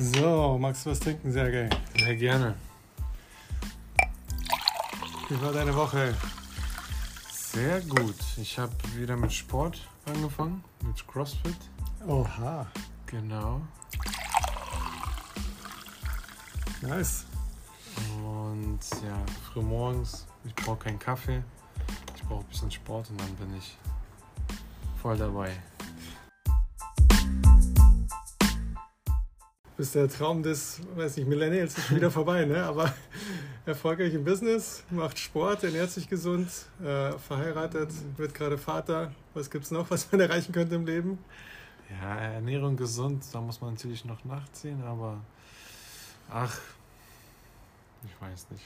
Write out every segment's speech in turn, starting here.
So, magst du was trinken, Sergej? Sehr gerne. Wie war deine Woche? Sehr gut. Ich habe wieder mit Sport angefangen, mit CrossFit. Oha, Genau. nice. Und ja, früh morgens. Ich brauche keinen Kaffee. Ich brauche ein bisschen Sport und dann bin ich voll dabei. Bist der Traum des, weiß nicht, Millennials ist schon wieder vorbei, ne? Aber erfolgreich im Business, macht Sport, ernährt sich gesund, äh, verheiratet, wird gerade Vater. Was gibt's noch, was man erreichen könnte im Leben? Ja, Ernährung gesund, da muss man natürlich noch nachziehen, aber ach, ich weiß nicht.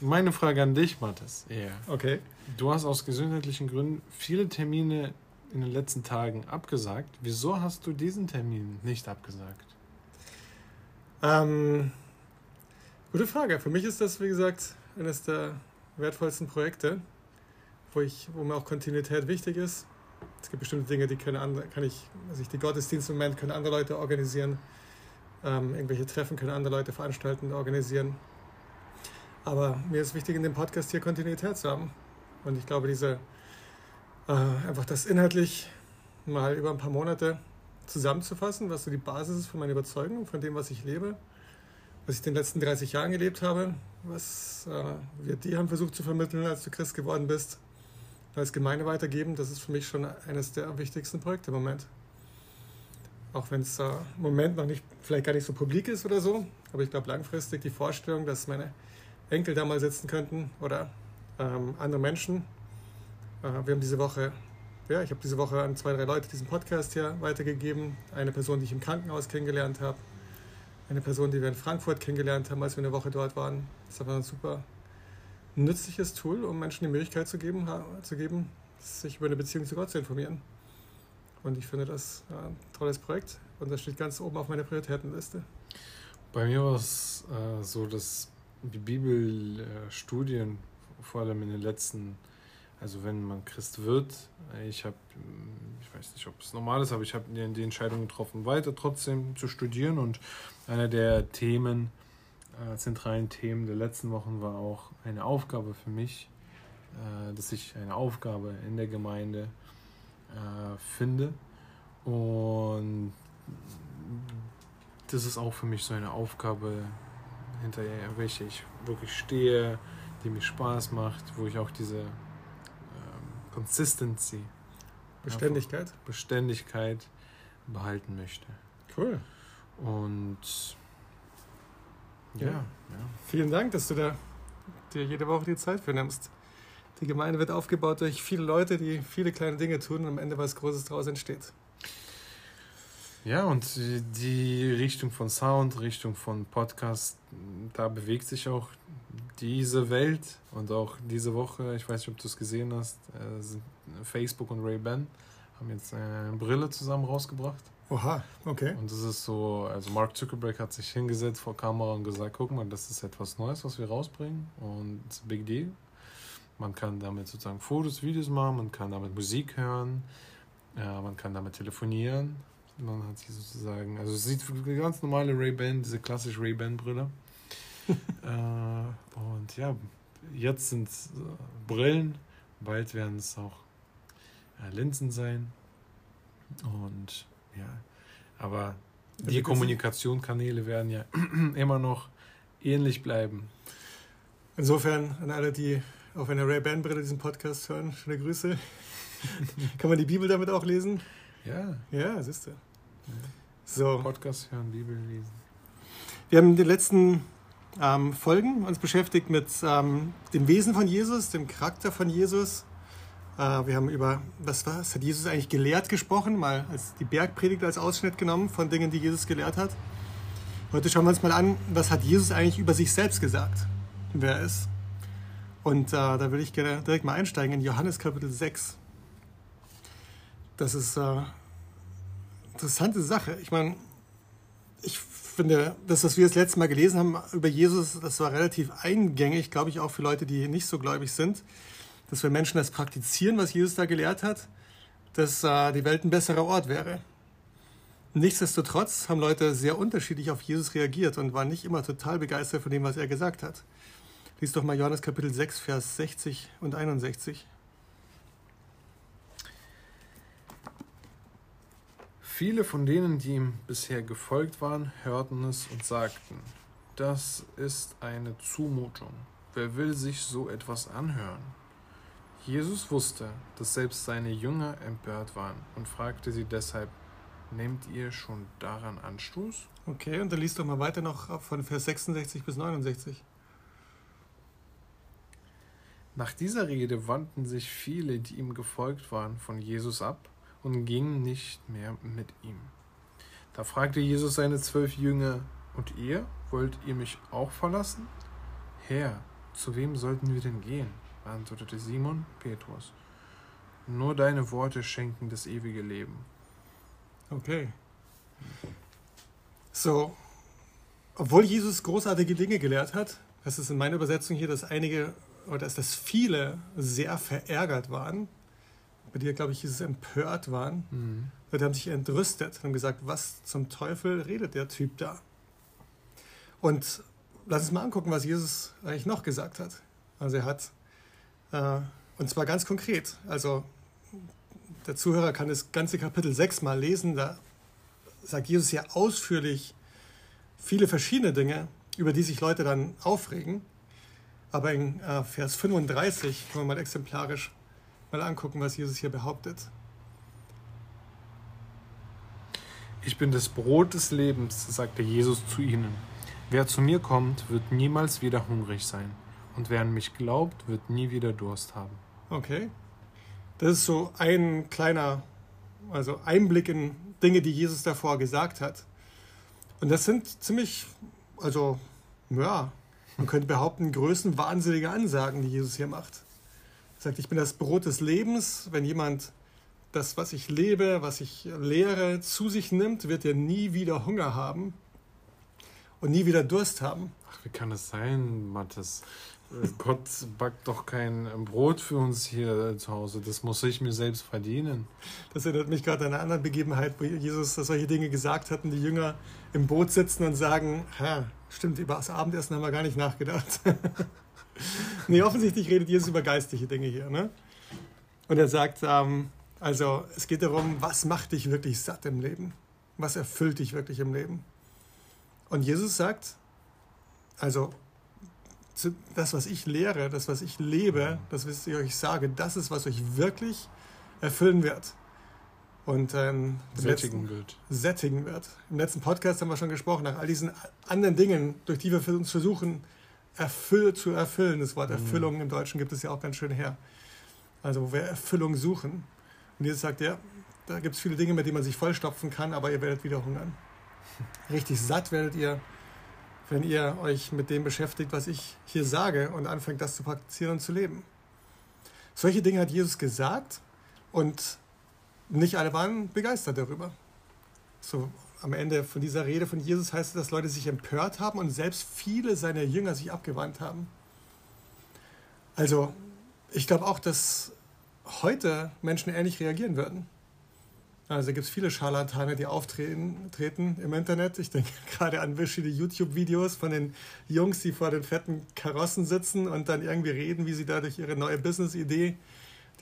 Meine Frage an dich, Mathis, eher. Okay. Du hast aus gesundheitlichen Gründen viele Termine in den letzten Tagen abgesagt. Wieso hast du diesen Termin nicht abgesagt? Ähm, gute Frage. Für mich ist das, wie gesagt, eines der wertvollsten Projekte, wo, ich, wo mir auch Kontinuität wichtig ist. Es gibt bestimmte Dinge, die können andere, kann ich, also ich die Gottesdienste im Moment können andere Leute organisieren. Ähm, irgendwelche Treffen können andere Leute veranstalten organisieren. Aber mir ist wichtig, in dem Podcast hier Kontinuität zu haben. Und ich glaube, diese äh, einfach das inhaltlich mal über ein paar Monate zusammenzufassen, was so die Basis ist von meiner Überzeugung, von dem, was ich lebe, was ich in den letzten 30 Jahren gelebt habe, was äh, wir dir haben versucht zu vermitteln, als du Christ geworden bist, als Gemeinde weitergeben, das ist für mich schon eines der wichtigsten Projekte im Moment. Auch wenn es äh, im Moment noch nicht, vielleicht gar nicht so publik ist oder so, aber ich glaube langfristig die Vorstellung, dass meine Enkel da mal sitzen könnten oder ähm, andere Menschen. Äh, wir haben diese Woche ja, ich habe diese Woche an zwei, drei Leute diesen Podcast hier weitergegeben. Eine Person, die ich im Krankenhaus kennengelernt habe. Eine Person, die wir in Frankfurt kennengelernt haben, als wir eine Woche dort waren. Das war ein super nützliches Tool, um Menschen die Möglichkeit zu geben, zu geben sich über eine Beziehung zu Gott zu informieren. Und ich finde das ein tolles Projekt und das steht ganz oben auf meiner Prioritätenliste. Bei mir war es äh, so, dass die Bibelstudien äh, vor allem in den letzten also wenn man Christ wird, ich habe, ich weiß nicht, ob es normal ist, aber ich habe die Entscheidung getroffen, weiter trotzdem zu studieren. Und einer der Themen, äh, zentralen Themen der letzten Wochen war auch eine Aufgabe für mich, äh, dass ich eine Aufgabe in der Gemeinde äh, finde. Und das ist auch für mich so eine Aufgabe, hinter welcher ich wirklich stehe, die mir Spaß macht, wo ich auch diese Consistency. Beständigkeit. Beständigkeit behalten möchte. Cool. Und ja, ja. ja. Vielen Dank, dass du da dir jede Woche die Zeit für nimmst. Die Gemeinde wird aufgebaut durch viele Leute, die viele kleine Dinge tun und am Ende was Großes daraus entsteht. Ja, und die Richtung von Sound, Richtung von Podcast, da bewegt sich auch diese Welt und auch diese Woche, ich weiß nicht, ob du es gesehen hast, äh, Facebook und Ray-Ban haben jetzt eine Brille zusammen rausgebracht. Oha, okay. Und das ist so, also Mark Zuckerberg hat sich hingesetzt vor Kamera und gesagt, guck mal, das ist etwas Neues, was wir rausbringen und it's a big deal. Man kann damit sozusagen Fotos, Videos machen, man kann damit Musik hören, ja, man kann damit telefonieren. Man hat sie sozusagen, also es sieht eine ganz normale Ray-Ban, diese klassische Ray-Ban-Brille. äh, und ja, jetzt sind es äh, Brillen, bald werden es auch äh, Linsen sein. Und ja, aber die Kommunikationskanäle werden ja immer noch ähnlich bleiben. Insofern an alle, die auf einer Ray-Ban-Brille diesen Podcast hören, schöne Grüße. Kann man die Bibel damit auch lesen? Ja. Ja, siehst du. So. Podcast hören, Bibel lesen. Wir haben in den letzten ähm, Folgen uns beschäftigt mit ähm, dem Wesen von Jesus, dem Charakter von Jesus. Äh, wir haben über, was, was hat Jesus eigentlich gelehrt gesprochen, mal als die Bergpredigt als Ausschnitt genommen von Dingen, die Jesus gelehrt hat. Heute schauen wir uns mal an, was hat Jesus eigentlich über sich selbst gesagt, wer er ist. Und äh, da würde ich gerne direkt mal einsteigen in Johannes Kapitel 6. Das ist äh, interessante Sache. Ich meine, ich finde, das, was wir das letzte Mal gelesen haben über Jesus, das war relativ eingängig, glaube ich, auch für Leute, die nicht so gläubig sind. Dass wenn Menschen das praktizieren, was Jesus da gelehrt hat, dass äh, die Welt ein besserer Ort wäre. Nichtsdestotrotz haben Leute sehr unterschiedlich auf Jesus reagiert und waren nicht immer total begeistert von dem, was er gesagt hat. Lies doch mal Johannes Kapitel 6, Vers 60 und 61. Viele von denen, die ihm bisher gefolgt waren, hörten es und sagten, das ist eine Zumutung. Wer will sich so etwas anhören? Jesus wusste, dass selbst seine Jünger empört waren und fragte sie deshalb, nehmt ihr schon daran Anstoß? Okay, und dann liest doch mal weiter noch von Vers 66 bis 69. Nach dieser Rede wandten sich viele, die ihm gefolgt waren, von Jesus ab und gingen nicht mehr mit ihm. Da fragte Jesus seine zwölf Jünger, und ihr, wollt ihr mich auch verlassen? Herr, zu wem sollten wir denn gehen? antwortete Simon Petrus. Nur deine Worte schenken das ewige Leben. Okay. So, obwohl Jesus großartige Dinge gelehrt hat, das ist in meiner Übersetzung hier, dass einige oder dass viele sehr verärgert waren bei dir, glaube ich, hieß es empört waren. Mhm. Die haben sich entrüstet und haben gesagt, was zum Teufel redet der Typ da? Und lass uns mal angucken, was Jesus eigentlich noch gesagt hat. Also er hat, äh, und zwar ganz konkret, also der Zuhörer kann das ganze Kapitel 6 mal lesen, da sagt Jesus ja ausführlich viele verschiedene Dinge, über die sich Leute dann aufregen. Aber in äh, Vers 35, können wir mal exemplarisch mal angucken, was Jesus hier behauptet. Ich bin das Brot des Lebens, sagte Jesus zu ihnen. Wer zu mir kommt, wird niemals wieder hungrig sein. Und wer an mich glaubt, wird nie wieder Durst haben. Okay. Das ist so ein kleiner, also Einblick in Dinge, die Jesus davor gesagt hat. Und das sind ziemlich, also, ja, man könnte behaupten, größenwahnsinnige Ansagen, die Jesus hier macht. Er sagt, ich bin das Brot des Lebens. Wenn jemand das, was ich lebe, was ich lehre, zu sich nimmt, wird er nie wieder Hunger haben und nie wieder Durst haben. Ach, wie kann das sein, Mathis? Gott backt doch kein Brot für uns hier zu Hause. Das muss ich mir selbst verdienen. Das erinnert mich gerade an eine andere Begebenheit, wo Jesus solche Dinge gesagt hat und die Jünger im Boot sitzen und sagen, stimmt, über das Abendessen haben wir gar nicht nachgedacht. nee, offensichtlich redet Jesus über geistliche Dinge hier. Ne? Und er sagt, ähm, also es geht darum, was macht dich wirklich satt im Leben? Was erfüllt dich wirklich im Leben? Und Jesus sagt, also das, was ich lehre, das, was ich lebe, das, was ich euch sage, das ist, was euch wirklich erfüllen wird. Und ähm, sättigen letzten, wird. Sättigen wird. Im letzten Podcast haben wir schon gesprochen, nach all diesen anderen Dingen, durch die wir für uns versuchen, erfüll, zu erfüllen. Das Wort mhm. Erfüllung im Deutschen gibt es ja auch ganz schön her. Also wo wir Erfüllung suchen. Und Jesus sagt, ja, da gibt es viele Dinge, mit denen man sich vollstopfen kann, aber ihr werdet wieder hungern. Richtig satt werdet ihr, wenn ihr euch mit dem beschäftigt, was ich hier sage und anfängt, das zu praktizieren und zu leben. Solche Dinge hat Jesus gesagt und nicht alle waren begeistert darüber. So am Ende von dieser Rede von Jesus heißt es, dass Leute sich empört haben und selbst viele seiner Jünger sich abgewandt haben. Also, ich glaube auch, dass heute Menschen ähnlich reagieren würden. Also gibt es viele Scharlatane, die auftreten treten im Internet. Ich denke gerade an verschiedene YouTube-Videos von den Jungs, die vor den fetten Karossen sitzen und dann irgendwie reden, wie sie dadurch ihre neue Business-Idee,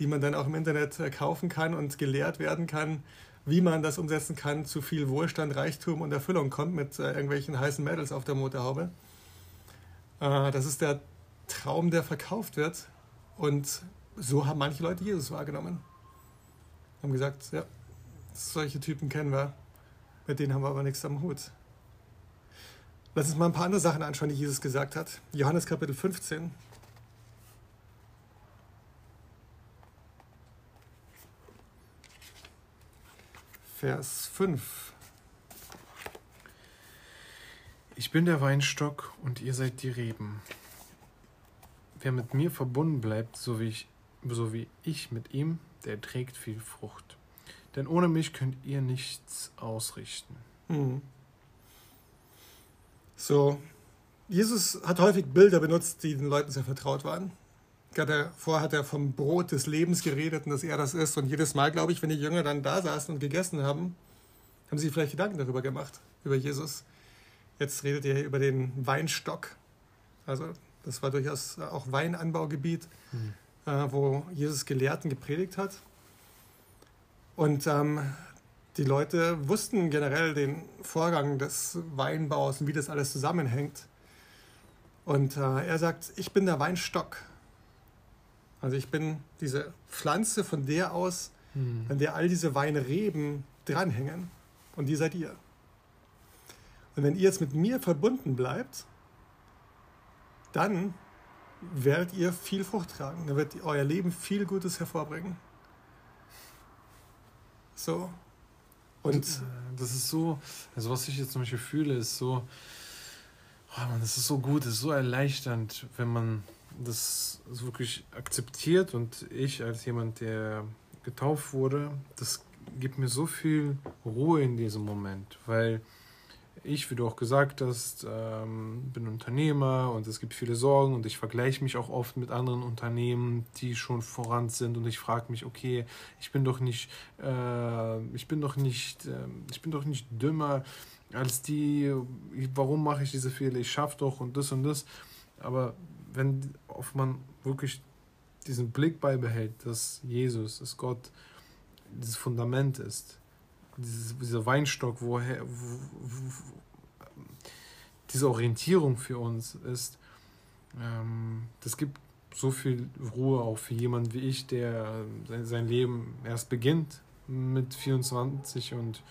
die man dann auch im Internet äh, kaufen kann und gelehrt werden kann, wie man das umsetzen kann, zu viel Wohlstand, Reichtum und Erfüllung kommt mit äh, irgendwelchen heißen Mädels auf der Motorhaube. Äh, das ist der Traum, der verkauft wird. Und so haben manche Leute Jesus wahrgenommen. Haben gesagt, ja, solche Typen kennen wir, mit denen haben wir aber nichts am Hut. Lass uns mal ein paar andere Sachen anschauen, die Jesus gesagt hat. Johannes Kapitel 15. Vers 5. Ich bin der Weinstock und ihr seid die Reben. Wer mit mir verbunden bleibt, so wie ich, so wie ich mit ihm, der trägt viel Frucht. Denn ohne mich könnt ihr nichts ausrichten. Hm. So, Jesus hat häufig Bilder benutzt, die den Leuten sehr vertraut waren. Gerade vorher hat er vom Brot des Lebens geredet und dass er das ist. Und jedes Mal, glaube ich, wenn die Jünger dann da saßen und gegessen haben, Haben Sie vielleicht Gedanken darüber gemacht, über Jesus? Jetzt redet ihr über den Weinstock. Also das war durchaus auch Weinanbaugebiet, mhm. äh, wo Jesus Gelehrten gepredigt hat. Und ähm, die Leute wussten generell den Vorgang des Weinbaus und wie das alles zusammenhängt. Und äh, er sagt, ich bin der Weinstock. Also ich bin diese Pflanze, von der aus, mhm. an der all diese Weinreben dranhängen. Und die seid ihr. Und wenn ihr jetzt mit mir verbunden bleibt, dann werdet ihr viel Frucht tragen. Dann wird euer Leben viel Gutes hervorbringen. So. Und äh, das ist so, also was ich jetzt zum Beispiel fühle, ist so, oh Mann, das ist so gut, das ist so erleichternd, wenn man das wirklich akzeptiert und ich als jemand, der getauft wurde, das gibt mir so viel Ruhe in diesem Moment, weil ich, wie du auch gesagt hast, ähm, bin Unternehmer und es gibt viele Sorgen und ich vergleiche mich auch oft mit anderen Unternehmen, die schon voran sind und ich frage mich, okay, ich bin doch nicht, äh, ich bin doch nicht, äh, ich bin doch nicht dümmer als die, warum mache ich diese Fehler, ich schaffe doch und das und das, aber wenn auf man wirklich diesen Blick beibehält, dass Jesus, dass Gott dieses Fundament ist, dieses, dieser Weinstock, woher, wo, wo, diese Orientierung für uns ist, ähm, das gibt so viel Ruhe auch für jemanden wie ich, der sein Leben erst beginnt mit 24 und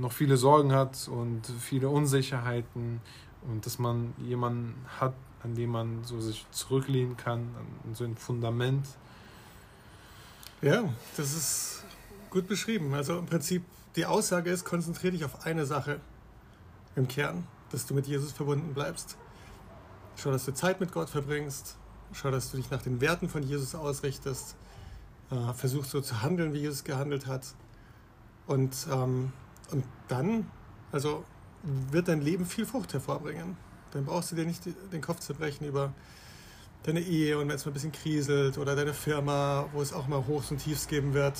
noch viele Sorgen hat und viele Unsicherheiten und dass man jemanden hat, an dem man so sich zurücklehnen kann, an so ein Fundament. Ja, das ist gut beschrieben. Also im Prinzip die Aussage ist, konzentriere dich auf eine Sache im Kern, dass du mit Jesus verbunden bleibst. Schau, dass du Zeit mit Gott verbringst. Schau, dass du dich nach den Werten von Jesus ausrichtest. Äh, versuch so zu handeln, wie Jesus gehandelt hat. Und, ähm, und dann, also wird dein Leben viel Frucht hervorbringen. Dann brauchst du dir nicht den Kopf zerbrechen über deine Ehe und wenn es mal ein bisschen kriselt oder deine Firma, wo es auch mal Hochs und Tiefs geben wird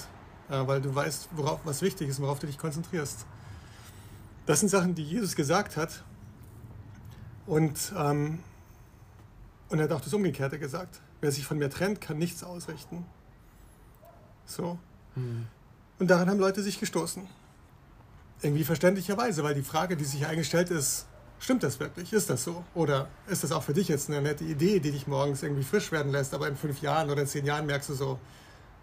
äh, weil du weißt, worauf was wichtig ist und worauf du dich konzentrierst. Das sind Sachen, die Jesus gesagt hat. Und, ähm, und er hat auch das Umgekehrte gesagt. Wer sich von mir trennt, kann nichts ausrichten. So. Mhm. Und daran haben Leute sich gestoßen. Irgendwie verständlicherweise, weil die Frage, die sich eigentlich stellt, ist, stimmt das wirklich? Ist das so? Oder ist das auch für dich jetzt eine nette Idee, die dich morgens irgendwie frisch werden lässt, aber in fünf Jahren oder in zehn Jahren merkst du so,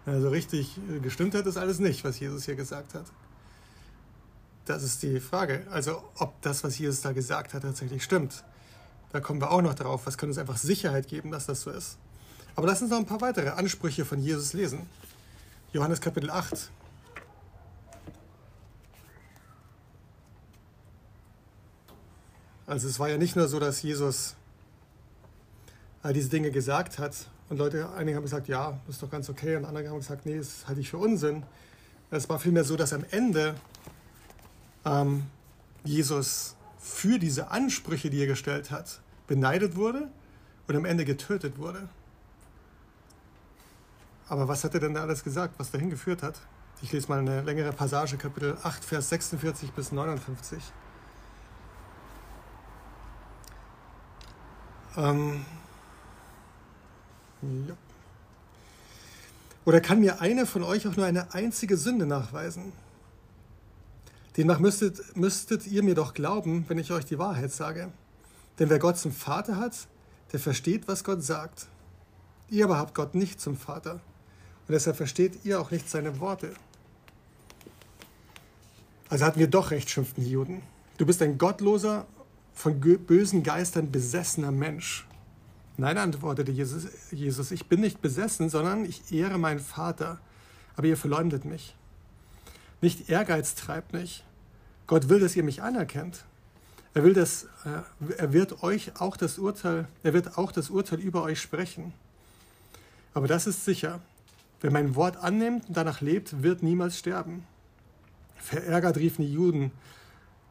also richtig gestimmt hat das alles nicht, was Jesus hier gesagt hat. Das ist die Frage. Also ob das, was Jesus da gesagt hat, tatsächlich stimmt. Da kommen wir auch noch drauf. Was kann uns einfach Sicherheit geben, dass das so ist? Aber lass uns noch ein paar weitere Ansprüche von Jesus lesen. Johannes Kapitel 8. Also es war ja nicht nur so, dass Jesus all diese Dinge gesagt hat und Leute, einige haben gesagt, ja, das ist doch ganz okay. Und andere haben gesagt, nee, das halte ich für Unsinn. Es war vielmehr so, dass am Ende ähm, Jesus für diese Ansprüche, die er gestellt hat, beneidet wurde und am Ende getötet wurde. Aber was hat er denn da alles gesagt, was dahin geführt hat? Ich lese mal eine längere Passage, Kapitel 8, Vers 46 bis 59. Ähm, ja. Oder kann mir einer von euch auch nur eine einzige Sünde nachweisen? Demnach müsstet, müsstet ihr mir doch glauben, wenn ich euch die Wahrheit sage. Denn wer Gott zum Vater hat, der versteht, was Gott sagt. Ihr aber habt Gott nicht zum Vater. Und deshalb versteht ihr auch nicht seine Worte. Also hatten wir doch recht, schimpften die Juden. Du bist ein gottloser, von bösen Geistern besessener Mensch. Nein, antwortete Jesus, Jesus, ich bin nicht besessen, sondern ich ehre meinen Vater, aber ihr verleumdet mich. Nicht Ehrgeiz treibt mich. Gott will, dass ihr mich anerkennt. Er will, dass äh, er wird euch auch das Urteil, er wird auch das Urteil über euch sprechen. Aber das ist sicher. Wer mein Wort annimmt und danach lebt, wird niemals sterben. Verärgert riefen die Juden,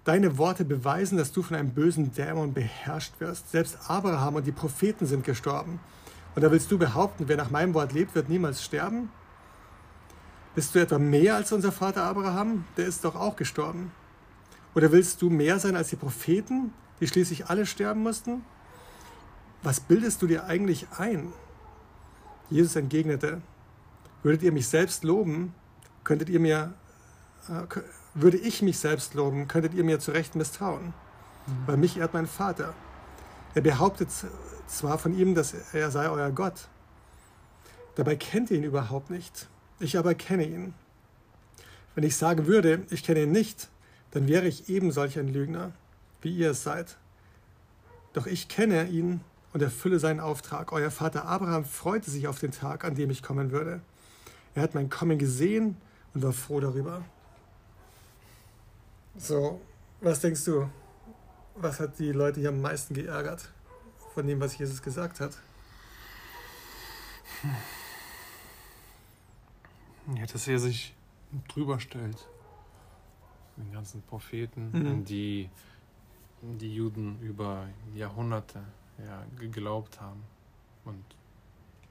Deine Worte beweisen, dass du von einem bösen Dämon beherrscht wirst. Selbst Abraham und die Propheten sind gestorben. Und da willst du behaupten, wer nach meinem Wort lebt, wird niemals sterben? Bist du etwa mehr als unser Vater Abraham? Der ist doch auch gestorben. Oder willst du mehr sein als die Propheten, die schließlich alle sterben mussten? Was bildest du dir eigentlich ein? Jesus entgegnete, würdet ihr mich selbst loben, könntet ihr mir, äh, würde ich mich selbst loben, könntet ihr mir zu Recht misstrauen. Mhm. Weil mich ehrt mein Vater. Er behauptet zwar von ihm, dass er sei euer Gott. Dabei kennt ihr ihn überhaupt nicht. Ich aber kenne ihn. Wenn ich sagen würde, ich kenne ihn nicht, dann wäre ich eben solch ein Lügner, wie ihr es seid. Doch ich kenne ihn und erfülle seinen Auftrag. Euer Vater Abraham freute sich auf den Tag, an dem ich kommen würde. Er hat mein Kommen gesehen und war froh darüber. So, was denkst du? Was hat die Leute hier am meisten geärgert von dem, was Jesus gesagt hat? Ja, dass er sich drüber stellt. Den ganzen Propheten, mhm. die die Juden über Jahrhunderte ja, geglaubt haben und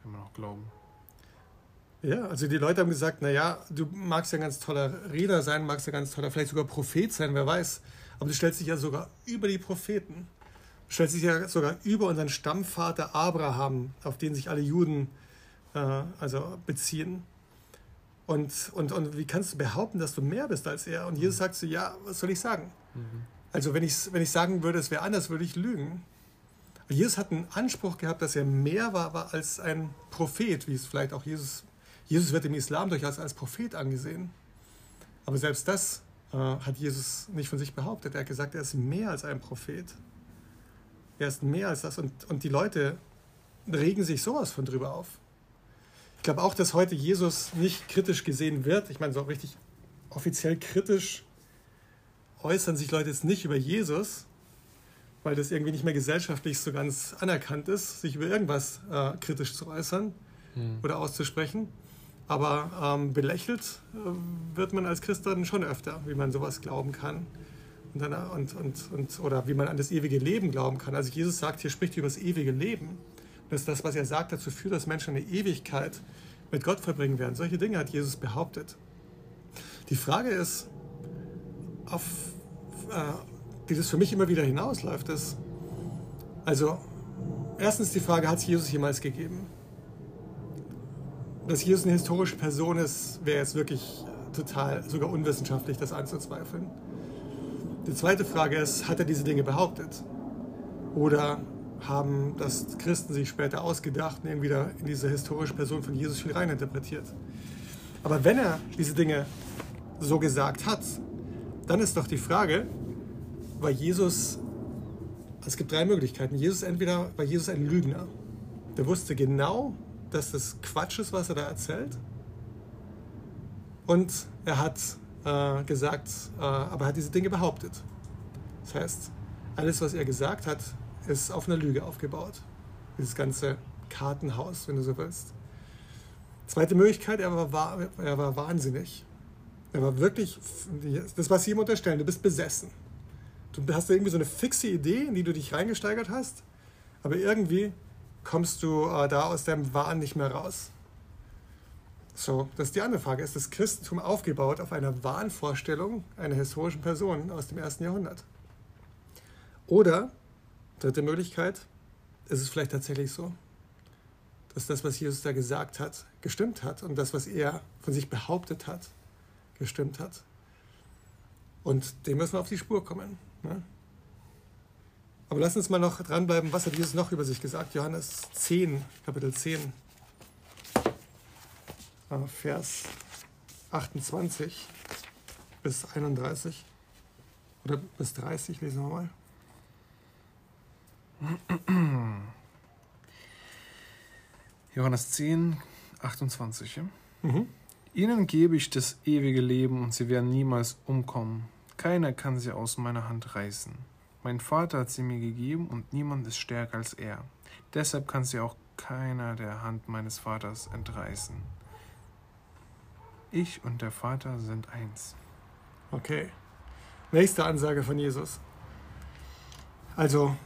immer noch glauben. Ja, also die Leute haben gesagt, naja, du magst ja ein ganz toller Redner sein, magst ja ganz toller, vielleicht sogar Prophet sein, wer weiß. Aber du stellst dich ja sogar über die Propheten. Du stellst dich ja sogar über unseren Stammvater Abraham, auf den sich alle Juden äh, also beziehen. Und, und, und wie kannst du behaupten, dass du mehr bist als er? Und Jesus sagt so, ja, was soll ich sagen? Mhm. Also wenn ich, wenn ich sagen würde, es wäre anders, würde ich lügen. Jesus hat einen Anspruch gehabt, dass er mehr war, war als ein Prophet, wie es vielleicht auch Jesus, Jesus wird im Islam durchaus als Prophet angesehen. Aber selbst das äh, hat Jesus nicht von sich behauptet. Er hat gesagt, er ist mehr als ein Prophet. Er ist mehr als das. Und, und die Leute regen sich sowas von drüber auf. Ich glaube auch, dass heute Jesus nicht kritisch gesehen wird. Ich meine, so richtig offiziell kritisch äußern sich Leute jetzt nicht über Jesus, weil das irgendwie nicht mehr gesellschaftlich so ganz anerkannt ist, sich über irgendwas äh, kritisch zu äußern hm. oder auszusprechen. Aber ähm, belächelt äh, wird man als Christ dann schon öfter, wie man sowas glauben kann. Und dann, und, und, und, oder wie man an das ewige Leben glauben kann. Also Jesus sagt, hier spricht über das ewige Leben. Dass das, was er sagt, dazu führt, dass Menschen eine Ewigkeit mit Gott verbringen werden. Solche Dinge hat Jesus behauptet. Die Frage ist, auf äh, die das für mich immer wieder hinausläuft, ist, also erstens die Frage, hat es Jesus jemals gegeben? Dass Jesus eine historische Person ist, wäre jetzt wirklich total, sogar unwissenschaftlich, das anzuzweifeln. Die zweite Frage ist, hat er diese Dinge behauptet? Oder haben das Christen sich später ausgedacht und eben wieder in diese historische Person von Jesus viel reininterpretiert? Aber wenn er diese Dinge so gesagt hat, dann ist doch die Frage, war Jesus, es gibt drei Möglichkeiten. Jesus entweder war Jesus ein Lügner. Der wusste genau, dass das Quatsch ist, was er da erzählt. Und er hat äh, gesagt, äh, aber er hat diese Dinge behauptet. Das heißt, alles, was er gesagt hat, ist auf einer Lüge aufgebaut. Dieses ganze Kartenhaus, wenn du so willst. Zweite Möglichkeit, er war, er war wahnsinnig. Er war wirklich, das, was sie ihm unterstellen, du bist besessen. Du hast irgendwie so eine fixe Idee, in die du dich reingesteigert hast, aber irgendwie kommst du äh, da aus deinem Wahn nicht mehr raus. So, das ist die andere Frage. Ist das Christentum aufgebaut auf einer Wahnvorstellung einer historischen Person aus dem ersten Jahrhundert? Oder, dritte Möglichkeit, ist es vielleicht tatsächlich so, dass das, was Jesus da gesagt hat, gestimmt hat und das, was er von sich behauptet hat, gestimmt hat. Und dem müssen wir auf die Spur kommen. Ne? Aber lass uns mal noch dranbleiben, was hat Jesus noch über sich gesagt? Johannes 10, Kapitel 10, äh, Vers 28 bis 31 oder bis 30, lesen wir mal. Johannes 10, 28. Ja? Mhm. Ihnen gebe ich das ewige Leben und sie werden niemals umkommen keiner kann sie aus meiner Hand reißen. Mein Vater hat sie mir gegeben und niemand ist stärker als er. Deshalb kann sie auch keiner der Hand meines Vaters entreißen. Ich und der Vater sind eins. Okay. Nächste Ansage von Jesus. Also,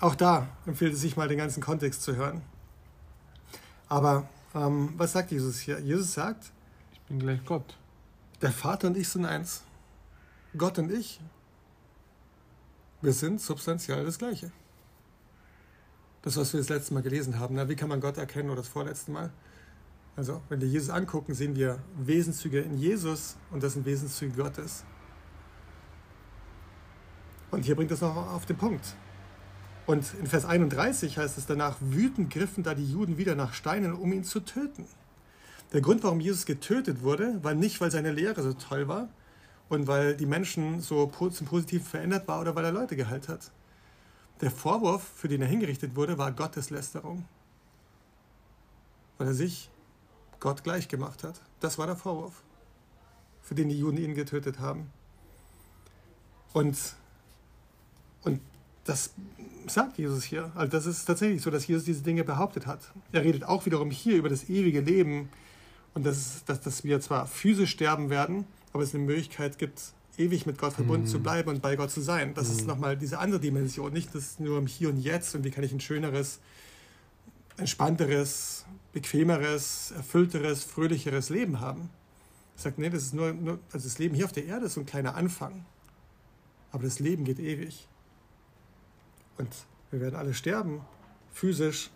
auch da empfiehlt es sich mal den ganzen Kontext zu hören. Aber ähm, was sagt Jesus hier? Jesus sagt, bin gleich Gott. Der Vater und ich sind eins. Gott und ich, wir sind substanziell das Gleiche. Das, was wir das letzte Mal gelesen haben. Na, wie kann man Gott erkennen oder das vorletzte Mal? Also, wenn wir Jesus angucken, sehen wir Wesenszüge in Jesus und das sind Wesenszüge Gottes. Und hier bringt es noch auf den Punkt. Und in Vers 31 heißt es danach, wütend griffen da die Juden wieder nach Steinen, um ihn zu töten. Der Grund, warum Jesus getötet wurde, war nicht, weil seine Lehre so toll war und weil die Menschen so zum Positiven verändert war oder weil er Leute geheilt hat. Der Vorwurf, für den er hingerichtet wurde, war Gotteslästerung. Weil er sich Gott gleich gemacht hat. Das war der Vorwurf, für den die Juden ihn getötet haben. Und, und das sagt Jesus hier. Also das ist tatsächlich so, dass Jesus diese Dinge behauptet hat. Er redet auch wiederum hier über das ewige Leben und das, dass, dass wir zwar physisch sterben werden, aber es eine Möglichkeit gibt, ewig mit Gott verbunden mhm. zu bleiben und bei Gott zu sein. Das mhm. ist nochmal diese andere Dimension, nicht das nur im Hier und Jetzt und wie kann ich ein schöneres, entspannteres, bequemeres, erfüllteres, fröhlicheres Leben haben. Er sagt, nee, das ist nur, nur, also das Leben hier auf der Erde ist so ein kleiner Anfang. Aber das Leben geht ewig. Und wir werden alle sterben, physisch.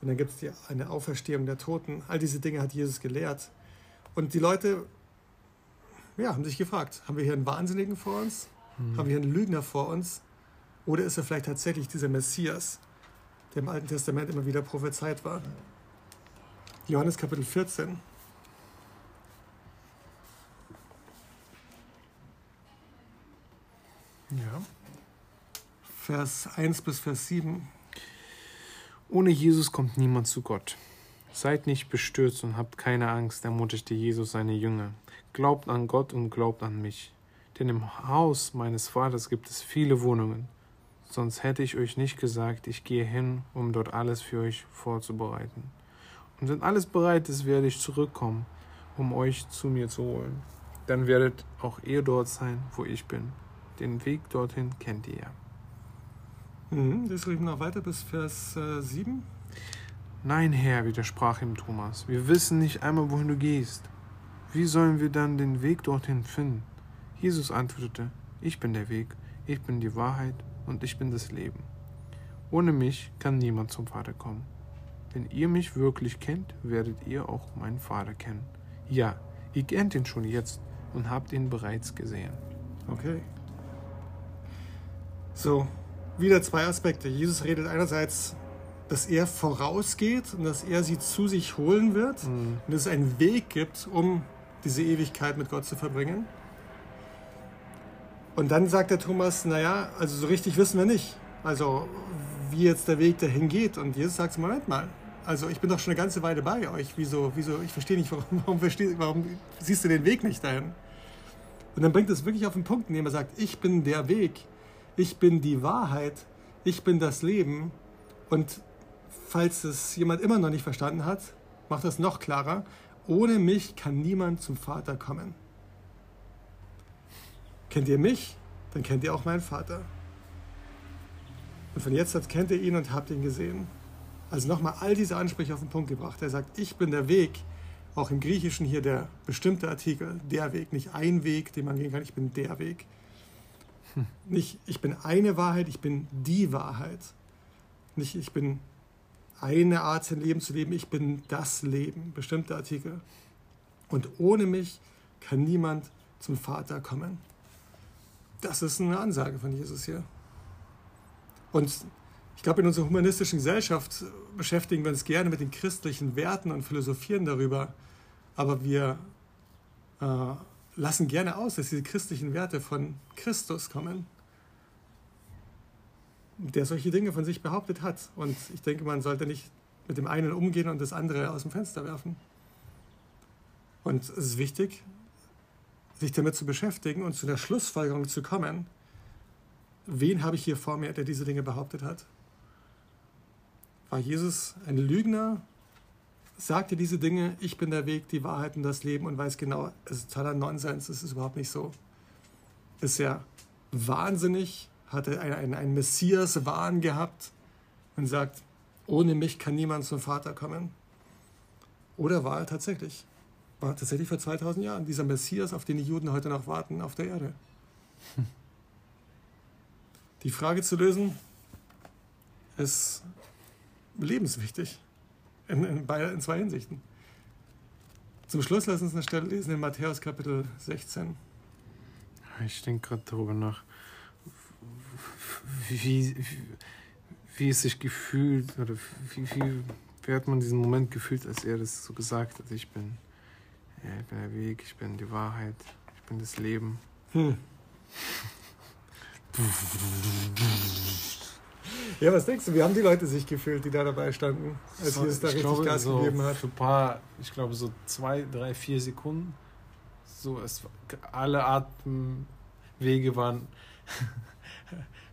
Und dann gibt es eine Auferstehung der Toten. All diese Dinge hat Jesus gelehrt. Und die Leute ja, haben sich gefragt, haben wir hier einen Wahnsinnigen vor uns? Mhm. Haben wir hier einen Lügner vor uns? Oder ist er vielleicht tatsächlich dieser Messias, der im Alten Testament immer wieder prophezeit war? Johannes Kapitel 14. Ja. Vers 1 bis Vers 7. Ohne Jesus kommt niemand zu Gott. Seid nicht bestürzt und habt keine Angst, ermutigte Jesus seine Jünger. Glaubt an Gott und glaubt an mich. Denn im Haus meines Vaters gibt es viele Wohnungen. Sonst hätte ich euch nicht gesagt, ich gehe hin, um dort alles für euch vorzubereiten. Und wenn alles bereit ist, werde ich zurückkommen, um euch zu mir zu holen. Dann werdet auch ihr dort sein, wo ich bin. Den Weg dorthin kennt ihr ja. Mhm, das reden noch weiter bis Vers äh, 7. Nein, Herr, widersprach ihm Thomas, wir wissen nicht einmal, wohin du gehst. Wie sollen wir dann den Weg dorthin finden? Jesus antwortete, ich bin der Weg, ich bin die Wahrheit und ich bin das Leben. Ohne mich kann niemand zum Vater kommen. Wenn ihr mich wirklich kennt, werdet ihr auch meinen Vater kennen. Ja, ihr kennt ihn schon jetzt und habt ihn bereits gesehen. Okay. So, wieder zwei Aspekte. Jesus redet einerseits dass er vorausgeht und dass er sie zu sich holen wird mhm. und dass es einen Weg gibt, um diese Ewigkeit mit Gott zu verbringen. Und dann sagt der Thomas, naja, also so richtig wissen wir nicht, also wie jetzt der Weg dahin geht. Und Jesus sagt, Moment mal, also ich bin doch schon eine ganze Weile bei euch. Wieso, wieso, ich verstehe nicht, warum, warum, warum siehst du den Weg nicht dahin? Und dann bringt es wirklich auf den Punkt, indem er sagt, ich bin der Weg, ich bin die Wahrheit, ich bin das Leben. Und falls es jemand immer noch nicht verstanden hat, macht das noch klarer. Ohne mich kann niemand zum Vater kommen. Kennt ihr mich, dann kennt ihr auch meinen Vater. Und von jetzt an kennt ihr ihn und habt ihn gesehen. Also nochmal all diese Ansprüche auf den Punkt gebracht. Er sagt, ich bin der Weg, auch im Griechischen hier der bestimmte Artikel, der Weg, nicht ein Weg, den man gehen kann, ich bin der Weg. Hm. Nicht, ich bin eine Wahrheit, ich bin die Wahrheit. Nicht, ich bin eine Art, sein Leben zu leben. Ich bin das Leben, bestimmte Artikel. Und ohne mich kann niemand zum Vater kommen. Das ist eine Ansage von Jesus hier. Und ich glaube, in unserer humanistischen Gesellschaft beschäftigen wir uns gerne mit den christlichen Werten und philosophieren darüber, aber wir äh, lassen gerne aus, dass diese christlichen Werte von Christus kommen der solche Dinge von sich behauptet hat. Und ich denke, man sollte nicht mit dem einen umgehen und das andere aus dem Fenster werfen. Und es ist wichtig, sich damit zu beschäftigen und zu der Schlussfolgerung zu kommen, wen habe ich hier vor mir, der diese Dinge behauptet hat? War Jesus ein Lügner? Sagte diese Dinge, ich bin der Weg, die Wahrheit und das Leben und weiß genau, es ist totaler Nonsens, es ist überhaupt nicht so. Ist er wahnsinnig hatte einen, einen Messias-Wahn gehabt und sagt, ohne mich kann niemand zum Vater kommen. Oder war er tatsächlich war tatsächlich vor 2000 Jahren dieser Messias, auf den die Juden heute noch warten auf der Erde. Die Frage zu lösen ist lebenswichtig in, in, in zwei Hinsichten. Zum Schluss lass uns eine Stelle lesen in Matthäus Kapitel 16. Ich denke gerade darüber nach, wie, wie, es sich gefühlt oder wie, wie, wie hat man diesen Moment gefühlt, als er das so gesagt hat, ich bin, ja, ich bin der Weg, ich bin die Wahrheit, ich bin das Leben. Hm. Ja, was denkst du, wie haben die Leute sich gefühlt, die da dabei standen, als so, Jesus da richtig glaube, Gas so gegeben hat? Für ein paar, ich glaube so zwei, drei, vier Sekunden. So, es, alle Atemwege waren,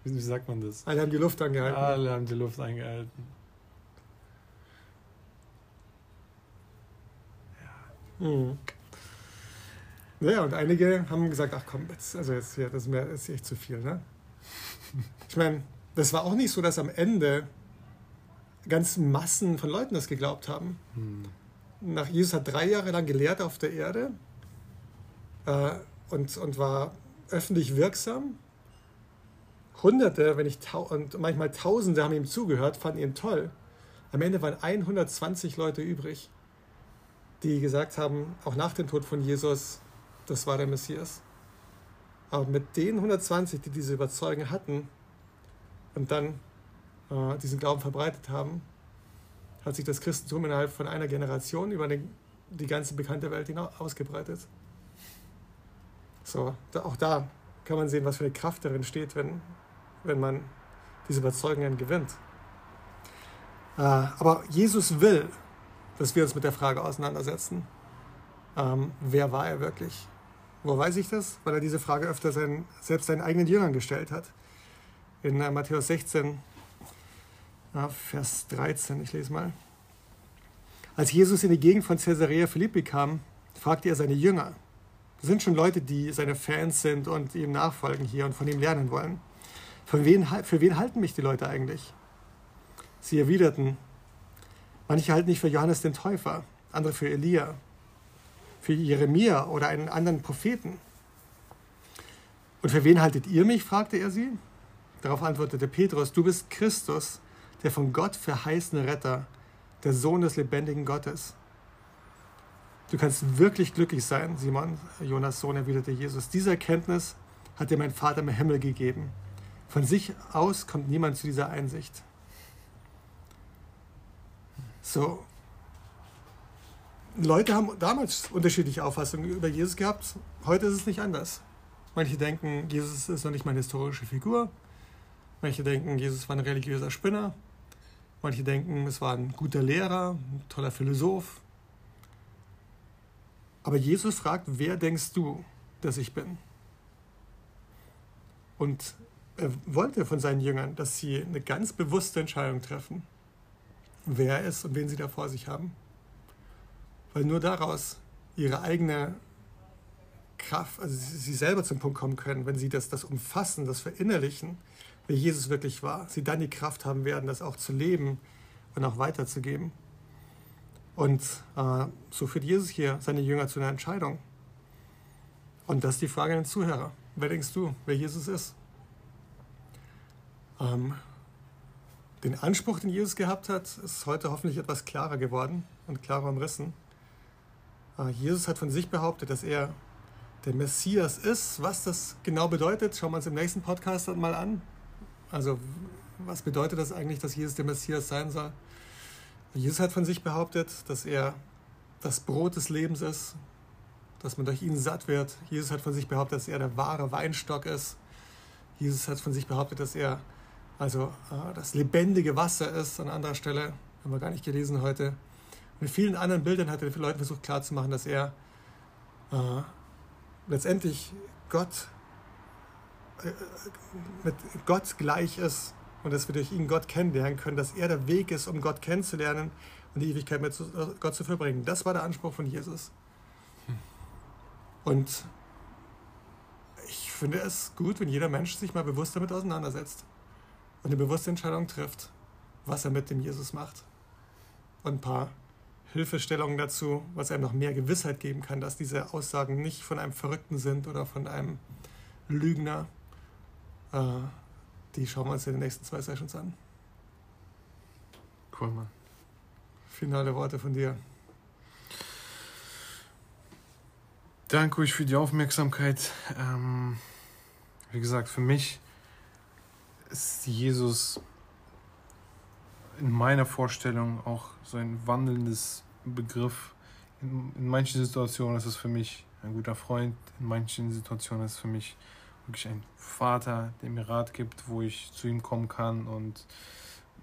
wie sagt man das? Alle haben die Luft angehalten. Alle haben die Luft angehalten. Ja. Mhm. Naja, und einige haben gesagt, ach komm, jetzt, also jetzt, ja, das ist, mir, das ist echt zu viel, ne? Ich meine, das war auch nicht so, dass am Ende ganz Massen von Leuten das geglaubt haben. Hm. Nach Jesus hat drei Jahre lang gelehrt auf der Erde äh, und, und war öffentlich wirksam. Hunderte, wenn nicht und manchmal Tausende haben ihm zugehört, fanden ihn toll. Am Ende waren 120 Leute übrig, die gesagt haben, auch nach dem Tod von Jesus, das war der Messias. Aber mit den 120, die diese Überzeugung hatten, und dann äh, diesen Glauben verbreitet haben, hat sich das Christentum innerhalb von einer Generation über den, die ganze bekannte Welt hinaus ausgebreitet. So, da, auch da kann man sehen, was für eine Kraft darin steht, wenn, wenn man diese Überzeugungen gewinnt. Äh, aber Jesus will, dass wir uns mit der Frage auseinandersetzen, ähm, wer war er wirklich? Wo weiß ich das? Weil er diese Frage öfter seinen, selbst seinen eigenen Jüngern gestellt hat in äh, Matthäus 16, Vers 13, ich lese mal. Als Jesus in die Gegend von Caesarea Philippi kam, fragte er seine Jünger. Das sind schon Leute, die seine Fans sind und ihm nachfolgen hier und von ihm lernen wollen. Für wen, für wen halten mich die Leute eigentlich? Sie erwiderten, manche halten mich für Johannes den Täufer, andere für Elia, für Jeremia oder einen anderen Propheten. Und für wen haltet ihr mich? fragte er sie. Darauf antwortete Petrus, du bist Christus, der von Gott verheißene Retter, der Sohn des lebendigen Gottes. Du kannst wirklich glücklich sein, Simon, Jonas Sohn, erwiderte Jesus. Diese Erkenntnis hat dir mein Vater im Himmel gegeben. Von sich aus kommt niemand zu dieser Einsicht. So. Leute haben damals unterschiedliche Auffassungen über Jesus gehabt. Heute ist es nicht anders. Manche denken, Jesus ist noch nicht mal eine historische Figur. Manche denken, Jesus war ein religiöser Spinner. Manche denken, es war ein guter Lehrer, ein toller Philosoph. Aber Jesus fragt, wer denkst du, dass ich bin? Und wollte von seinen Jüngern, dass sie eine ganz bewusste Entscheidung treffen, wer er ist und wen sie da vor sich haben. Weil nur daraus ihre eigene Kraft, also sie selber zum Punkt kommen können, wenn sie das, das umfassen, das verinnerlichen, wer Jesus wirklich war, sie dann die Kraft haben werden, das auch zu leben und auch weiterzugeben. Und äh, so führt Jesus hier seine Jünger zu einer Entscheidung. Und das ist die Frage an den Zuhörer. Wer denkst du, wer Jesus ist? Ähm, den Anspruch, den Jesus gehabt hat, ist heute hoffentlich etwas klarer geworden und klarer umrissen. Äh, Jesus hat von sich behauptet, dass er der Messias ist. Was das genau bedeutet, schauen wir uns im nächsten Podcast mal an. Also was bedeutet das eigentlich, dass Jesus der Messias sein soll? Jesus hat von sich behauptet, dass er das Brot des Lebens ist, dass man durch ihn satt wird. Jesus hat von sich behauptet, dass er der wahre Weinstock ist. Jesus hat von sich behauptet, dass er also äh, das lebendige Wasser ist. An anderer Stelle haben wir gar nicht gelesen heute. Mit vielen anderen Bildern hat er den Leuten versucht klarzumachen, dass er äh, letztendlich Gott mit Gott gleich ist und dass wir durch ihn Gott kennenlernen können, dass er der Weg ist, um Gott kennenzulernen und die Ewigkeit mit Gott zu verbringen. Das war der Anspruch von Jesus. Und ich finde es gut, wenn jeder Mensch sich mal bewusst damit auseinandersetzt und eine bewusste Entscheidung trifft, was er mit dem Jesus macht. Und ein paar Hilfestellungen dazu, was einem noch mehr Gewissheit geben kann, dass diese Aussagen nicht von einem Verrückten sind oder von einem Lügner. Äh, die schauen wir uns in den nächsten zwei Sessions an. Cool, Mann. Finale Worte von dir. Danke euch für die Aufmerksamkeit. Ähm, wie gesagt, für mich ist Jesus in meiner Vorstellung auch so ein wandelndes Begriff. In, in manchen Situationen ist es für mich ein guter Freund, in manchen Situationen ist es für mich wirklich ein Vater, der mir Rat gibt, wo ich zu ihm kommen kann und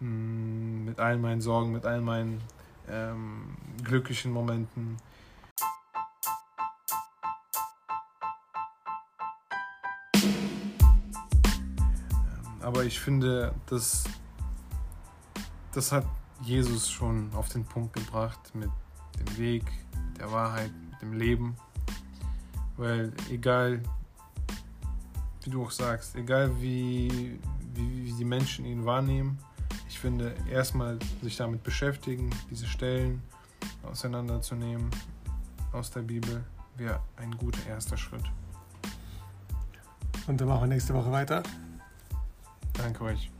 mh, mm, mit all meinen Sorgen, mit all meinen ähm, glücklichen Momenten. Aber ich finde, dass das hat Jesus schon auf den Punkt gebracht mit dem Weg, der Wahrheit, dem Leben. Weil egal, wie du auch sagst, egal wie, wie, wie die Menschen ihn wahrnehmen, ich finde, erstmal sich damit beschäftigen, diese Stellen auseinanderzunehmen aus der Bibel, wäre ein guter erster Schritt. Und dann machen wir nächste Woche weiter. Danke euch.